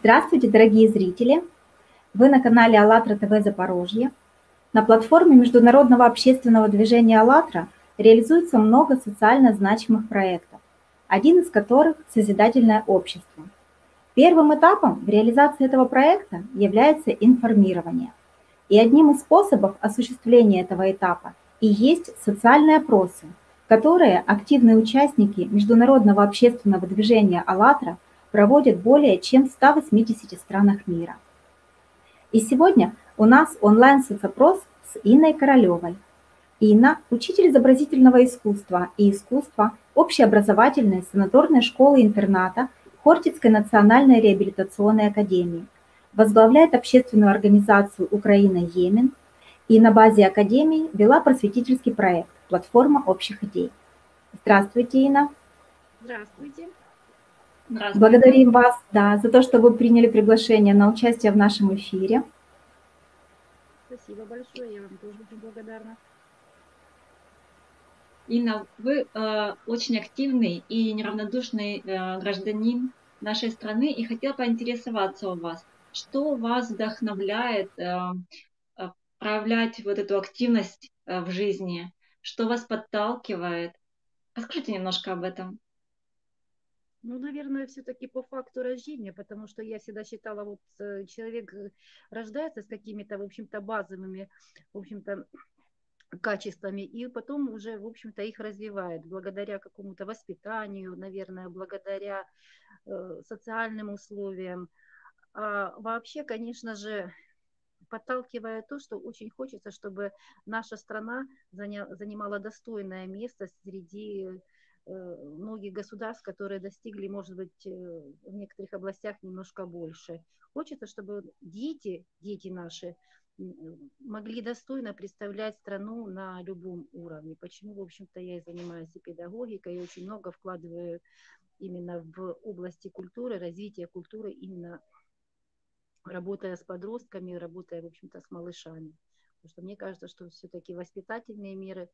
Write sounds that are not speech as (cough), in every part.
Здравствуйте, дорогие зрители! Вы на канале АЛЛАТРА ТВ Запорожье. На платформе Международного общественного движения АЛЛАТРА реализуется много социально значимых проектов, один из которых – Созидательное общество. Первым этапом в реализации этого проекта является информирование. И одним из способов осуществления этого этапа и есть социальные опросы, которые активные участники Международного общественного движения «АЛЛАТРА» проводят более чем в 180 странах мира. И сегодня у нас онлайн-соцопрос с Инной Королевой. Инна – учитель изобразительного искусства и искусства общеобразовательной санаторной школы-интерната Хортицкой национальной реабилитационной академии, возглавляет общественную организацию «Украина-Йемен» и на базе академии вела просветительский проект «Платформа общих идей». Здравствуйте, Инна. Здравствуйте. Благодарим вас да, за то, что вы приняли приглашение на участие в нашем эфире. Спасибо большое, я вам тоже очень благодарна. Инна, вы э, очень активный и неравнодушный э, гражданин нашей страны, и хотела поинтересоваться у вас, что вас вдохновляет э, э, проявлять вот эту активность э, в жизни, что вас подталкивает? Расскажите немножко об этом. Ну, наверное, все-таки по факту рождения, потому что я всегда считала, вот э, человек э, рождается с какими-то, в общем-то, базовыми, в общем-то, качествами, и потом уже, в общем-то, их развивает благодаря какому-то воспитанию, наверное, благодаря э, социальным условиям. А вообще, конечно же, подталкивая то, что очень хочется, чтобы наша страна занимала достойное место среди многих государств, которые достигли, может быть, э, в некоторых областях немножко больше. Хочется, чтобы дети, дети наши, могли достойно представлять страну на любом уровне. Почему, в общем-то, я и занимаюсь и педагогикой, и очень много вкладываю именно в области культуры, развития культуры, именно работая с подростками, работая, в общем-то, с малышами. Потому что мне кажется, что все-таки воспитательные меры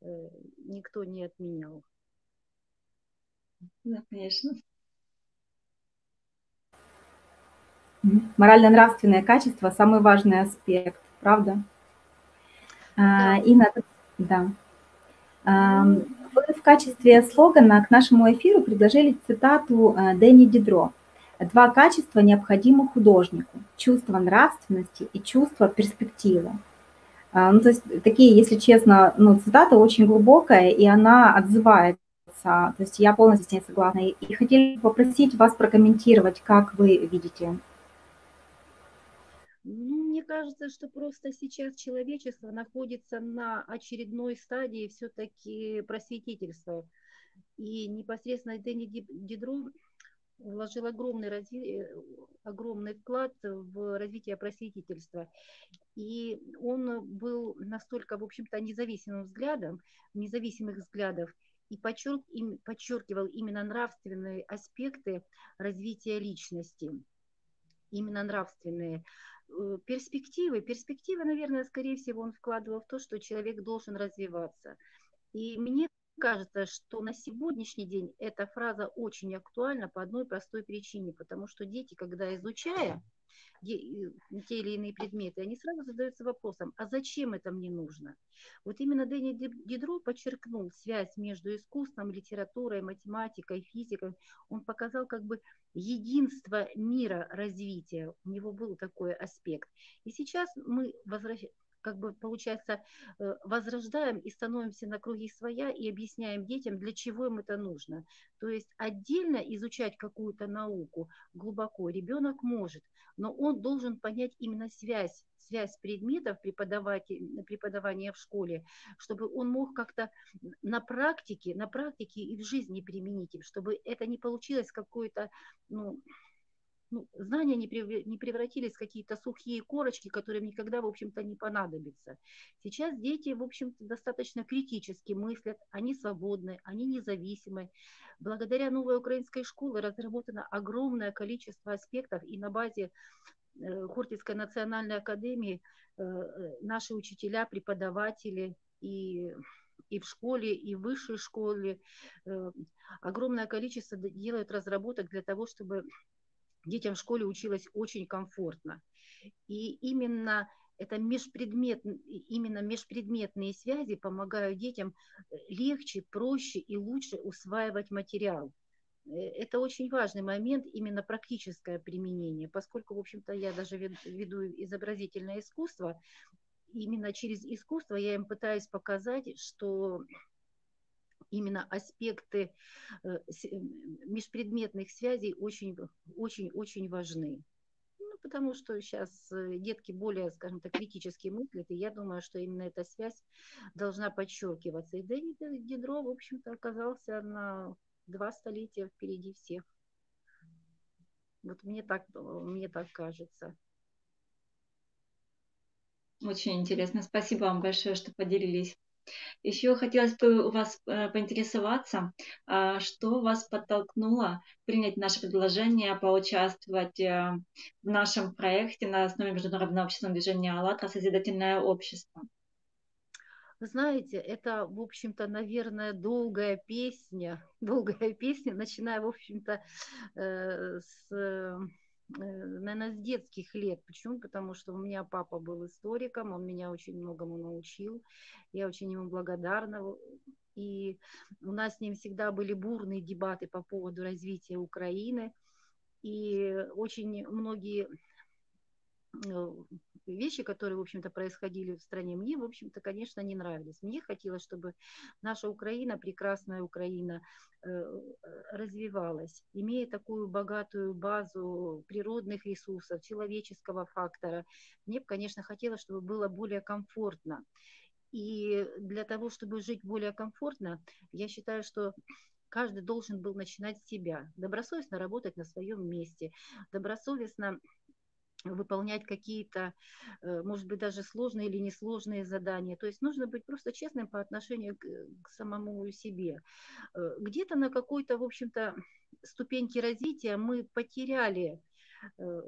э, никто не отменял. Да, конечно. Морально-нравственное качество – самый важный аспект, правда? А, да. И надо, да. А, вы в качестве слогана к нашему эфиру предложили цитату а, Дэнни Дидро. «Два качества необходимы художнику – чувство нравственности и чувство перспективы». Ну, то есть такие, если честно, ну, цитата очень глубокая, и она отзывает то есть я полностью с ней согласна. И хотели попросить вас прокомментировать, как вы видите. Ну, мне кажется, что просто сейчас человечество находится на очередной стадии все-таки просветительства. И непосредственно Дэнни Дидро вложил огромный, разви... огромный вклад в развитие просветительства. И он был настолько, в общем-то, независимым взглядом, независимых взглядов, и подчеркивал именно нравственные аспекты развития личности, именно нравственные э, перспективы. Перспективы, наверное, скорее всего, он вкладывал в то, что человек должен развиваться. И мне кажется, что на сегодняшний день эта фраза очень актуальна по одной простой причине, потому что дети, когда изучая те или иные предметы, они сразу задаются вопросом, а зачем это мне нужно? Вот именно Дэнни Дидро подчеркнул связь между искусством, литературой, математикой, физикой. Он показал как бы единство мира развития. У него был такой аспект. И сейчас мы возвращаемся как бы, получается, э, возрождаем и становимся на круги своя и объясняем детям, для чего им это нужно. То есть отдельно изучать какую-то науку глубоко ребенок может, но он должен понять именно связь, связь предметов преподавания в школе, чтобы он мог как-то на практике, на практике и в жизни применить, чтобы это не получилось какое-то, ну, ну, знания не, не превратились в какие-то сухие корочки, которым никогда, в общем-то, не понадобятся. Сейчас дети, в общем-то, достаточно критически мыслят, они свободны, они независимы. Благодаря новой украинской школе разработано огромное количество аспектов, и на базе э, Хортицкой национальной академии э, э, наши учителя, преподаватели и и в школе, и в высшей школе огромное количество делают разработок для того, чтобы детям в школе училось очень комфортно. И именно это межпредмет, именно межпредметные связи помогают детям э, легче, проще и лучше усваивать материал. Э, это очень важный момент, именно практическое применение, поскольку, в общем-то, я даже веду изобразительное искусство, именно через искусство я им пытаюсь показать, что именно аспекты э, межпредметных связей очень-очень-очень важны потому что сейчас э, детки более, скажем так, критически мыслят, и я думаю, что именно эта связь должна подчеркиваться. И Дэнни Дидро, в общем-то, оказался на два столетия впереди всех. Вот мне так, мне так кажется. Очень интересно. Спасибо вам большое, что поделились еще хотелось бы у вас э, поинтересоваться, а, что вас подтолкнуло принять наше предложение поучаствовать э, в нашем проекте на основе Международного общественного движения «АЛЛАТРА. Созидательное общество». знаете, это, в общем-то, наверное, долгая песня, долгая песня, начиная, в общем-то, э, с наверное, с детских лет. Почему? Потому что у меня папа был историком, он меня очень многому научил. Я очень ему благодарна. И у нас с ним всегда были бурные дебаты по поводу развития Украины. И очень многие э, вещи, которые, в общем-то, происходили в стране, мне, в общем-то, конечно, не нравились. Мне хотелось, чтобы наша Украина, прекрасная Украина, э, развивалась, имея такую богатую базу природных ресурсов, человеческого фактора. Мне, конечно, хотелось, чтобы было более комфортно. И для того, чтобы жить более комфортно, я считаю, что каждый должен был начинать с себя, добросовестно работать на своем месте, добросовестно выполнять какие-то, э, может быть, даже сложные или несложные задания. То есть нужно быть просто честным по отношению к, к самому себе. Э, где-то на какой-то, в общем-то, ступеньке развития мы потеряли э,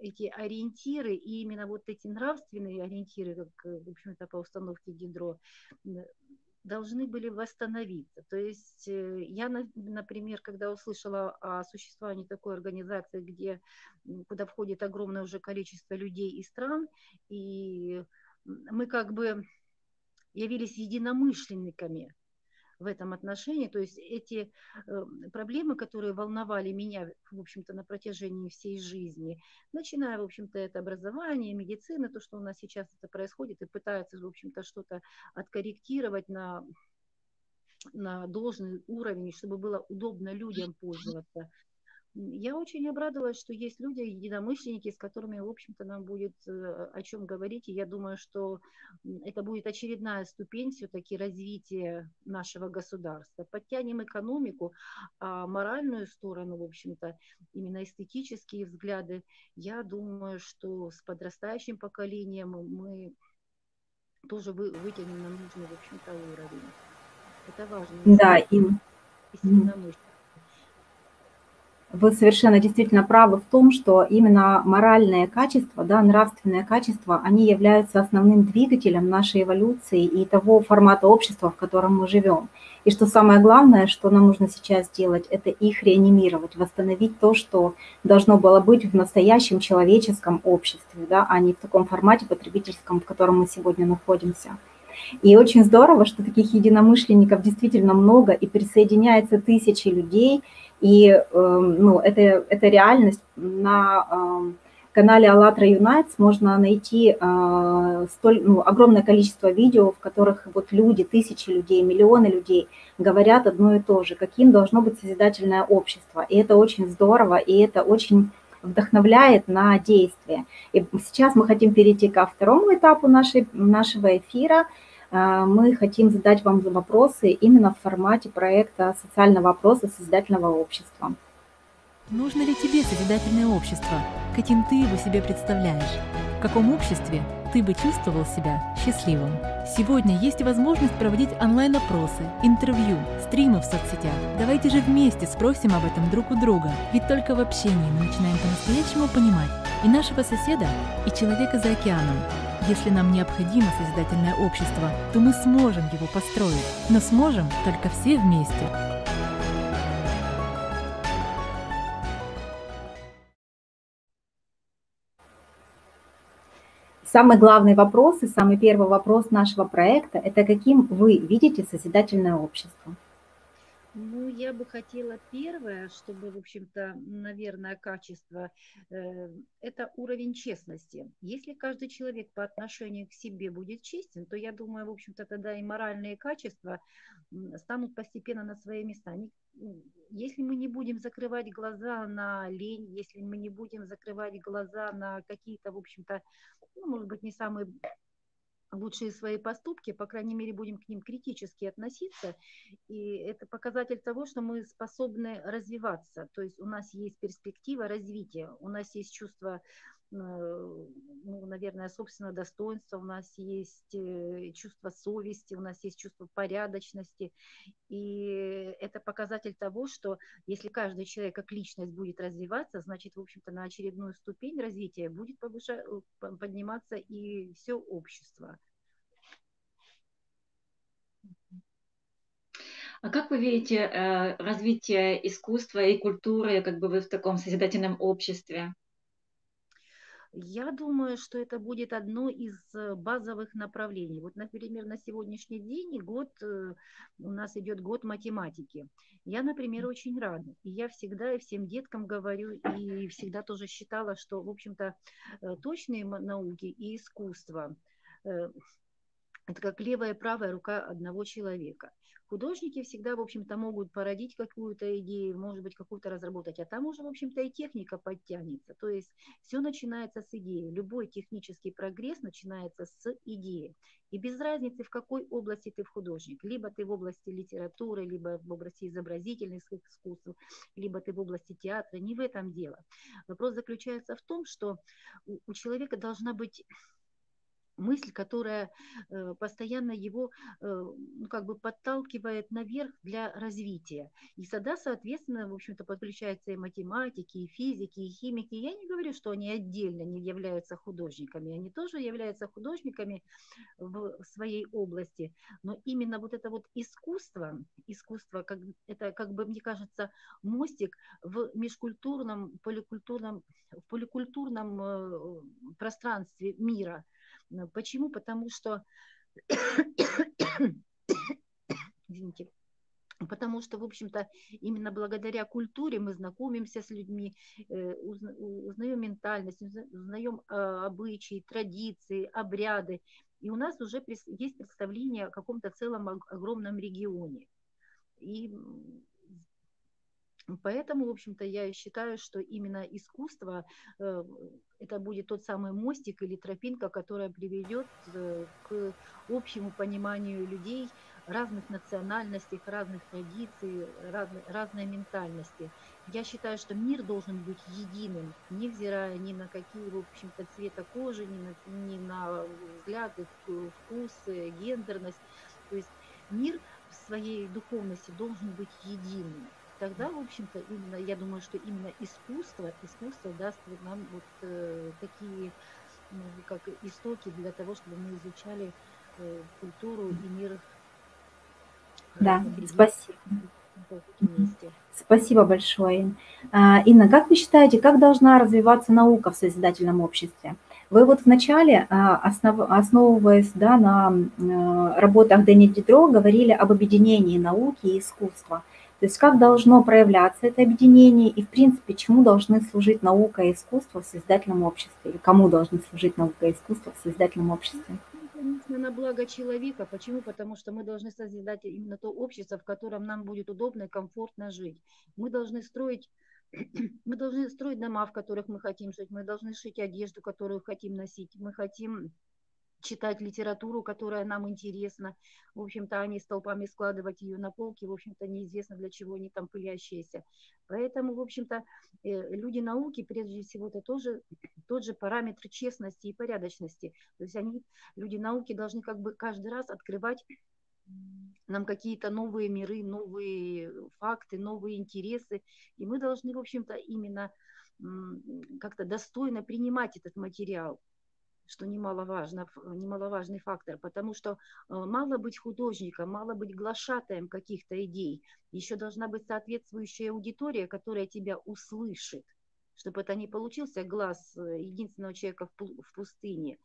эти ориентиры, и именно вот эти нравственные ориентиры, как, в общем-то, по установке Дидро, должны были восстановиться. То есть э, я, например, когда услышала о существовании такой организации, где, куда входит огромное уже количество людей и стран, и мы как бы явились единомышленниками в этом отношении. То есть эти э, проблемы, которые волновали меня, в общем-то, на протяжении всей жизни, начиная, в общем-то, это образование, медицина, то, что у нас сейчас это происходит, и пытаются, в общем-то, что-то откорректировать на на должный уровень, чтобы было удобно людям пользоваться я очень обрадовалась, что есть люди, единомышленники, с которыми, в общем-то, нам будет э, о чем говорить. И я думаю, что это будет очередная ступень все-таки развития нашего государства. Подтянем экономику, а моральную сторону, в общем-то, именно эстетические взгляды, я думаю, что с подрастающим поколением мы тоже вытянем на нужный, в общем-то, уровень. Это важно. Да, им. Единомышленники. Вы совершенно действительно правы в том, что именно моральные качества, да, нравственные качества, они являются основным двигателем нашей эволюции и того формата общества, в котором мы живем. И что самое главное, что нам нужно сейчас сделать, это их реанимировать, восстановить то, что должно было быть в настоящем человеческом обществе, да, а не в таком формате потребительском, в котором мы сегодня находимся. И очень здорово, что таких единомышленников действительно много, и присоединяется тысячи людей – и эм, ну, это, это реальность. На эм, канале АЛЛАТРА Unites можно найти э, столь, ну, огромное количество видео, в которых вот люди, тысячи людей, миллионы людей говорят одно и то же, каким должно быть созидательное общество. И это очень здорово, и это очень вдохновляет на действие. И сейчас мы хотим перейти ко второму этапу нашей, нашего эфира – мы хотим задать вам вопросы именно в формате проекта социального опроса Созидательного общества. Нужно ли тебе созидательное общество? Каким ты его себе представляешь? В каком обществе ты бы чувствовал себя счастливым? Сегодня есть возможность проводить онлайн-опросы, интервью, стримы в соцсетях. Давайте же вместе спросим об этом друг у друга, ведь только в общении мы начинаем по-настоящему понимать и нашего соседа, и человека за океаном. Если нам необходимо созидательное общество, то мы сможем его построить, но сможем только все вместе. Самый главный вопрос и самый первый вопрос нашего проекта – это каким вы видите созидательное общество? Ну, я бы хотела первое, чтобы, в общем-то, наверное, качество, э, это уровень честности. Если каждый человек по отношению к себе будет честен, то я думаю, в общем-то, тогда и моральные качества станут постепенно на свои места. Они, если мы не будем закрывать глаза на лень, если мы не будем закрывать глаза на какие-то, в общем-то, ну, может быть, не самые лучшие свои поступки, по крайней мере, будем к ним критически относиться. И это показатель того, что мы способны развиваться. То есть у нас есть перспектива развития, у нас есть чувство ну, наверное, собственного достоинства, у нас есть э, чувство совести, у нас есть чувство порядочности. И это показатель того, что если каждый человек как личность будет развиваться, значит, в общем-то, на очередную ступень развития будет повышать, э, подниматься и все общество. А как вы видите э, развитие искусства и культуры, как бы вы в таком созидательном обществе? Я думаю, что это будет одно из э, базовых направлений. Вот, например, на сегодняшний день год, э, у нас идет год математики. Я, например, очень рада. И я всегда и всем деткам говорю, и всегда тоже считала, что, в общем-то, э, точные науки и искусство это как левая и правая рука одного человека. Художники всегда, в общем-то, могут породить какую-то идею, может быть, какую-то разработать, а там уже, в общем-то, и техника подтянется. То есть все начинается с идеи. Любой технический прогресс начинается с идеи. И без разницы, в какой области ты в художник. Либо ты в области литературы, либо в области изобразительных искусств, либо ты в области театра. Не в этом дело. Вопрос заключается в том, что у человека должна быть мысль, которая э, постоянно его э, ну, как бы подталкивает наверх для развития. И сюда, соответственно, в общем-то, подключаются и математики, и физики, и химики. Я не говорю, что они отдельно не являются художниками, они тоже являются художниками в своей области, но именно вот это вот искусство, искусство, как, это, как бы, мне кажется, мостик в межкультурном, поликультурном, в поликультурном э, пространстве мира – Почему? Потому что, (coughs) извините, Потому что, в общем-то, именно благодаря культуре мы знакомимся с людьми, э, узнаем ментальность, узнаем а, обычаи, традиции, обряды. И у нас уже есть представление о каком-то целом огромном регионе. И Поэтому, в общем-то, я считаю, что именно искусство э, это будет тот самый мостик или тропинка, которая приведет э, к общему пониманию людей разных национальностей, разных традиций, разной, разной ментальности. Я считаю, что мир должен быть единым, невзирая ни на какие, в общем-то, цвета кожи, ни на, ни на взгляды, вкусы, гендерность. То есть мир в своей духовности должен быть единым тогда, в общем-то, именно, я думаю, что именно искусство, искусство даст нам вот э, такие, ну, как истоки для того, чтобы мы изучали э, культуру и мир. Да, спасибо. Спасибо большое. А, Инна, как вы считаете, как должна развиваться наука в созидательном обществе? Вы вот вначале, а, основ, основываясь да, на э, работах Дэни Дидро, говорили об объединении науки и искусства – то есть как должно проявляться это объединение и, в принципе, чему должны служить наука и искусство в созидательном обществе, или кому должны служить наука и искусство в созидательном обществе? Конечно, на благо человека. Почему? Потому что мы должны создать именно то общество, в котором нам будет удобно и комфортно жить. Мы должны строить (clears throat) мы должны строить дома, в которых мы хотим жить, мы должны шить одежду, которую хотим носить, мы хотим читать литературу, которая нам интересна. В общем-то, они столпами складывать ее на полке, в общем-то, неизвестно для чего они там пылящиеся. Поэтому, в общем-то, э, люди науки, прежде всего, это тоже тот же параметр честности и порядочности. То есть они, люди науки, должны как бы каждый раз открывать нам какие-то новые миры, новые факты, новые интересы. И мы должны, в общем-то, именно как-то достойно принимать этот материал что немаловажно, немаловажный фактор, потому что э, мало быть художником, мало быть глашатаем каких-то идей, еще должна быть соответствующая аудитория, которая тебя услышит, чтобы это не получился глаз э, единственного человека в пустыне.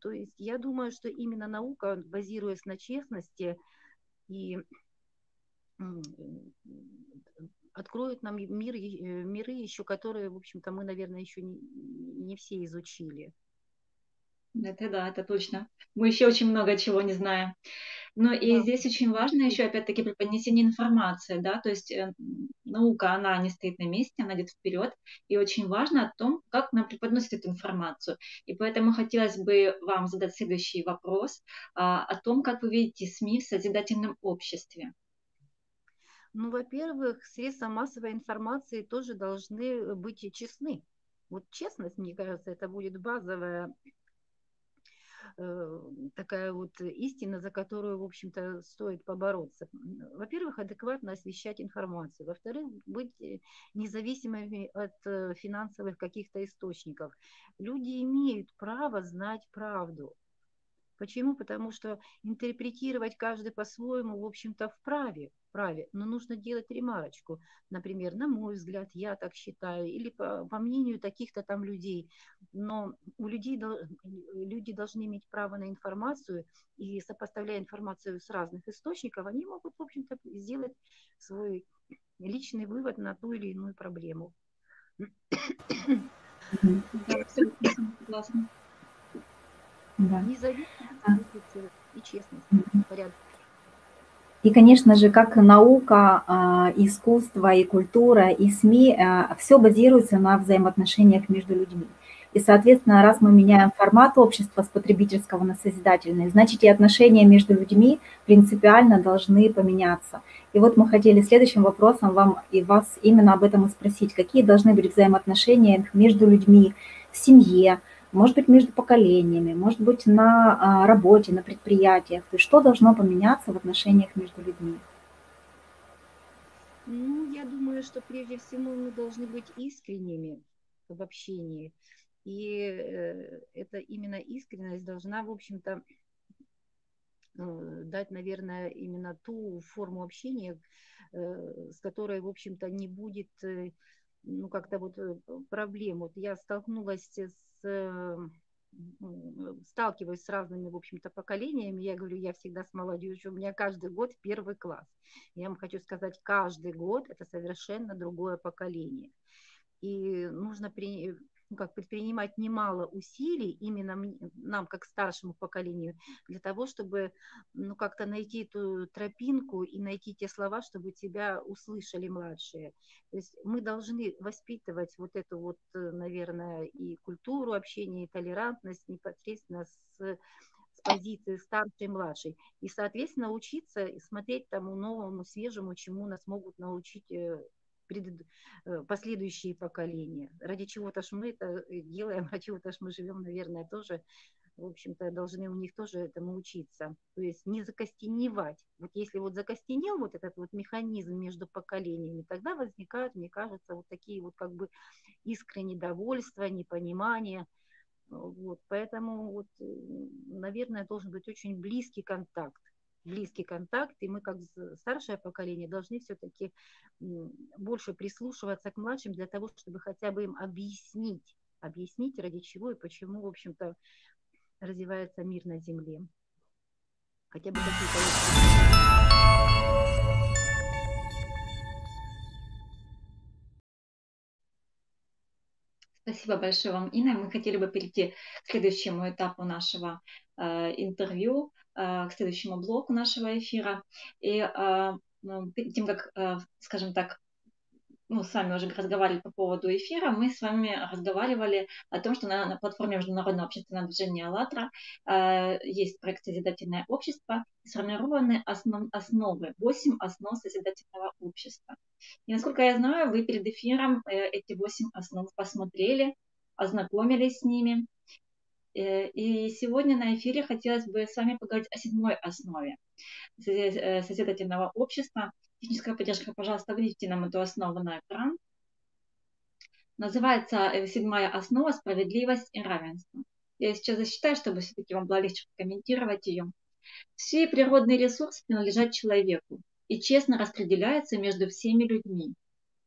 То есть я думаю, что именно наука, базируясь на честности и откроет нам мир, э, миры еще, которые, в общем-то, мы, наверное, еще не, не все изучили. Это да, это точно. Мы еще очень много чего не знаем. Но и да. здесь очень важно еще, опять-таки, преподнесение информации, да, то есть э, наука, она не стоит на месте, она идет вперед, и очень важно о том, как нам преподносит эту информацию. И поэтому хотелось бы вам задать следующий вопрос а, о том, как вы видите СМИ в созидательном обществе. Ну, во-первых, средства массовой информации тоже должны быть честны. Вот честность, мне кажется, это будет базовая Э, такая вот истина, за которую, в общем-то, стоит побороться. Во-первых, адекватно освещать информацию. Во-вторых, быть э, независимыми от э, финансовых каких-то источников. Люди имеют право знать правду. Почему? Потому что интерпретировать каждый по-своему, в общем-то, вправе праве, но нужно делать ремарочку. Например, на мой взгляд, я так считаю, или по, по мнению таких-то там людей. Но у людей люди должны иметь право на информацию, и сопоставляя информацию с разных источников, они могут, в общем-то, сделать свой личный вывод на ту или иную проблему. Да, согласна. Да. Независимость и честность, порядок. И, конечно же, как наука, а, искусство и культура, и СМИ, а, все базируется на взаимоотношениях между людьми. И, соответственно, раз мы меняем формат общества с потребительского на созидательный, значит, и отношения между людьми принципиально должны поменяться. И вот мы хотели следующим вопросом вам и вас именно об этом и спросить. Какие должны быть взаимоотношения между людьми в семье, может быть, между поколениями, может быть, на а, работе, на предприятиях. То есть что должно поменяться в отношениях между людьми? Ну, я думаю, что прежде всего мы должны быть искренними в общении. И э, это именно искренность должна, в общем-то, э, дать, наверное, именно ту форму общения, э, с которой, в общем-то, не будет ну, как-то вот проблем. Вот я столкнулась с Э, сталкиваюсь с разными, в общем-то, поколениями. Я говорю, я всегда с молодежью, у меня каждый год первый класс. Я вам хочу сказать, каждый год это совершенно другое поколение. И нужно при, ну, как предпринимать немало усилий именно нам, как старшему поколению, для того, чтобы ну, как-то найти эту тропинку и найти те слова, чтобы тебя услышали младшие. То есть мы должны воспитывать вот эту вот, наверное, и культуру общения, и толерантность непосредственно с позиции старшей и младшей. И, соответственно, учиться и смотреть тому новому, свежему, чему нас могут научить э, пред, э, последующие поколения. Ради чего-то ж мы это э, делаем, (laughs) ради чего-то ж мы живем, наверное, тоже, в общем-то, должны у них тоже этому учиться. То есть не закостеневать. Вот если вот закостенел вот этот вот механизм между поколениями, тогда возникают, мне кажется, вот такие вот как бы искры недовольства, непонимания. Вот, поэтому, вот, э, наверное, должен быть очень близкий контакт близкий контакт, и мы как старшее поколение должны все-таки больше прислушиваться к младшим для того, чтобы хотя бы им объяснить, объяснить ради чего и почему, в общем-то, развивается мир на Земле. Хотя бы какие-то... Спасибо большое вам, Инна. Мы хотели бы перейти к следующему этапу нашего интервью. Э, к следующему блоку нашего эфира. И э, ну, тем, как, э, скажем так, ну, сами уже разговаривали по поводу эфира, мы с вами разговаривали о том, что на, на платформе Международного общественного движения «АЛЛАТРА» э, есть проект «Созидательное общество», сформированы основ, основы, 8 основ созидательного общества. И, насколько я знаю, вы перед эфиром э, эти 8 основ посмотрели, ознакомились с ними. Э, и сегодня на эфире хотелось бы с вами поговорить о седьмой основе э, созидательного общества. Техническая поддержка, пожалуйста, выведите нам эту основу на экран. Называется э, седьмая основа «Справедливость и равенство». Я сейчас засчитаю, чтобы все-таки вам было легче комментировать ее. Все природные ресурсы принадлежат человеку и честно распределяются между всеми людьми.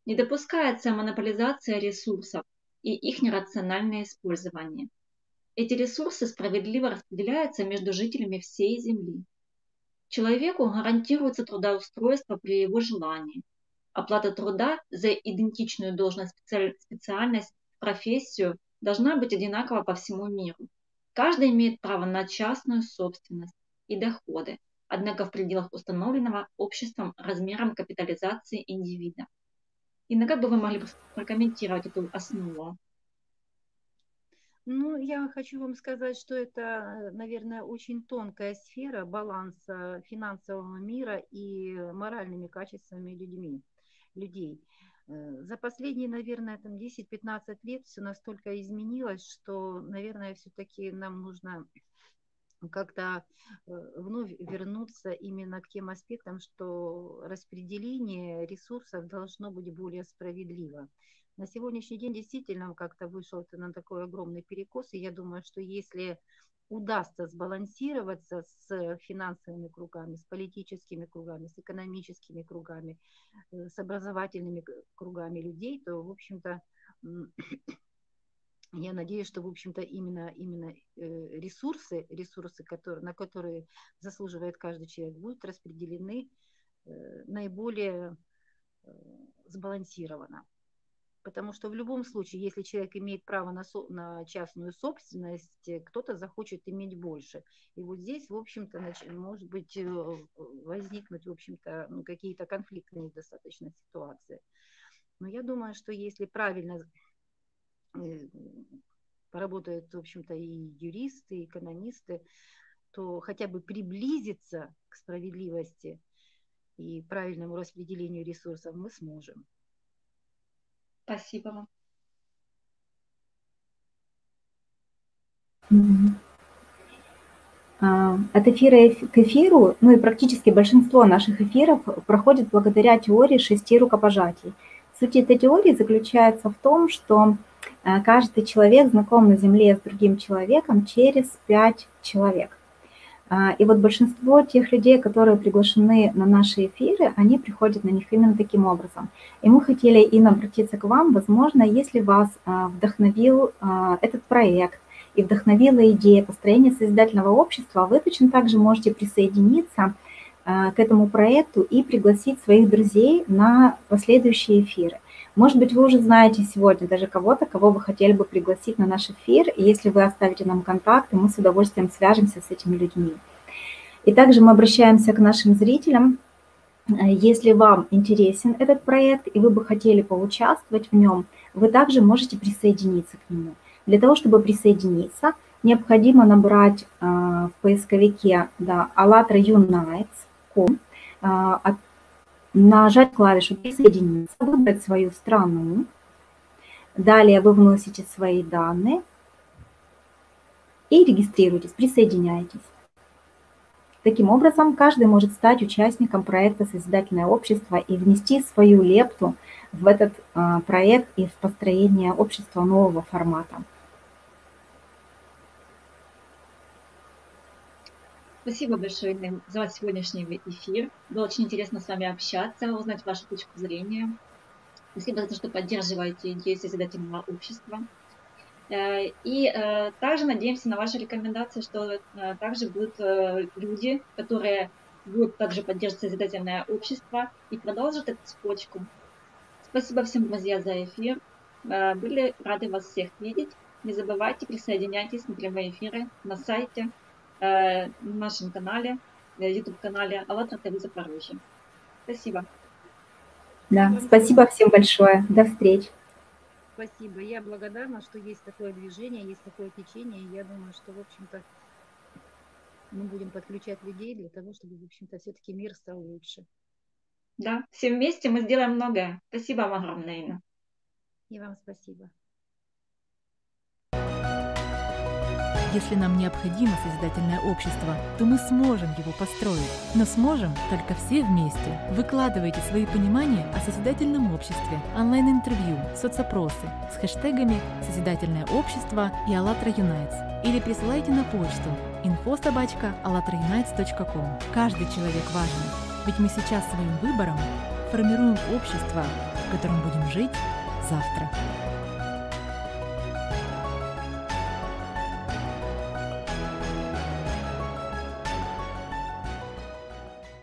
Не допускается монополизация ресурсов и их нерациональное использование – эти ресурсы справедливо распределяются между жителями всей Земли. Человеку гарантируется трудоустройство при его желании, оплата труда за идентичную должность, специальность, профессию должна быть одинакова по всему миру. Каждый имеет право на частную собственность и доходы, однако в пределах установленного обществом размером капитализации индивида. И как бы вы могли прокомментировать эту основу? Ну, я хочу вам сказать, что это, наверное, очень тонкая сфера баланса финансового мира и моральными качествами людьми, людей. Э, за последние, наверное, там 10-15 лет все настолько изменилось, что, наверное, все-таки нам нужно как-то э, вновь вернуться именно к тем аспектам, что распределение ресурсов должно быть более справедливо. На сегодняшний день действительно как-то вышел на такой огромный перекос, и я думаю, что если удастся сбалансироваться с финансовыми кругами, с политическими кругами, с экономическими кругами, э, с образовательными кругами людей, то, в общем-то, (coughs) я надеюсь, что, в общем-то, именно, именно э, ресурсы, ресурсы которые, на которые заслуживает каждый человек, будут распределены э, наиболее сбалансированно. Потому что в любом случае, если человек имеет право на, со, на частную собственность, э, кто-то захочет иметь больше. И вот здесь, в общем-то, может быть, э, возникнуть, в общем-то, ну, какие-то конфликтные достаточно ситуации. Но я думаю, что если правильно э, поработают, в общем-то, и юристы, и экономисты, то хотя бы приблизиться к справедливости и правильному распределению ресурсов мы сможем. Спасибо вам. От эфира к эфиру, ну и практически большинство наших эфиров проходит благодаря теории шести рукопожатий. Суть этой теории заключается в том, что э, каждый человек знаком на Земле с другим человеком через пять человек. А, и вот большинство тех людей, которые приглашены на наши эфиры, они приходят на них именно таким образом. И мы хотели, и обратиться к вам, возможно, если вас а, вдохновил а, этот проект и вдохновила идея построения созидательного общества, вы точно так же можете присоединиться к этому проекту и пригласить своих друзей на последующие эфиры. Может быть, вы уже знаете сегодня даже кого-то, кого вы хотели бы пригласить на наш эфир, и если вы оставите нам контакты, мы с удовольствием свяжемся с этими людьми. И также мы обращаемся к нашим зрителям. Если вам интересен этот проект и вы бы хотели поучаствовать в нем, вы также можете присоединиться к нему. Для того, чтобы присоединиться, необходимо набрать э, в поисковике да, ALLATRA Unites.com, э, нажать клавишу «Присоединиться», выбрать свою страну. Далее вы вносите свои данные и регистрируйтесь, присоединяйтесь. Таким образом, каждый может стать участником проекта «Созидательное общество» и внести свою лепту в этот а, проект и в построение общества нового формата. Спасибо большое, Инна, за сегодняшний эфир. Было очень интересно с вами общаться, узнать вашу точку зрения. Спасибо за то, что поддерживаете идею созидательного общества. Э, и э, также надеемся на ваши рекомендации, что э, также будут люди, которые будут также поддерживать созидательное общество и продолжат эту цепочку. Спасибо всем, друзья, за эфир. Были рады вас всех видеть. Не забывайте, присоединяйтесь на прямые эфиры на сайте на нашем канале, YouTube-канале «АЛЛАТРА ТВ Запорожье». Спасибо. Да, спасибо всем большое. До встречи. Спасибо. Я благодарна, что есть такое движение, есть такое течение. Я думаю, что, в общем-то, мы будем подключать людей для того, чтобы, в общем-то, все-таки мир стал лучше. Да, все вместе мы сделаем многое. Спасибо вам огромное, Инна. И вам спасибо. Если нам необходимо созидательное общество, то мы сможем его построить. Но сможем только все вместе. Выкладывайте свои понимания о созидательном обществе, онлайн-интервью, соцопросы с хэштегами «Созидательное общество» и «АЛЛАТРА Юнайтс» или присылайте на почту info.alatraunites.com. Каждый человек важен, ведь мы сейчас своим выбором формируем общество, в котором будем жить завтра.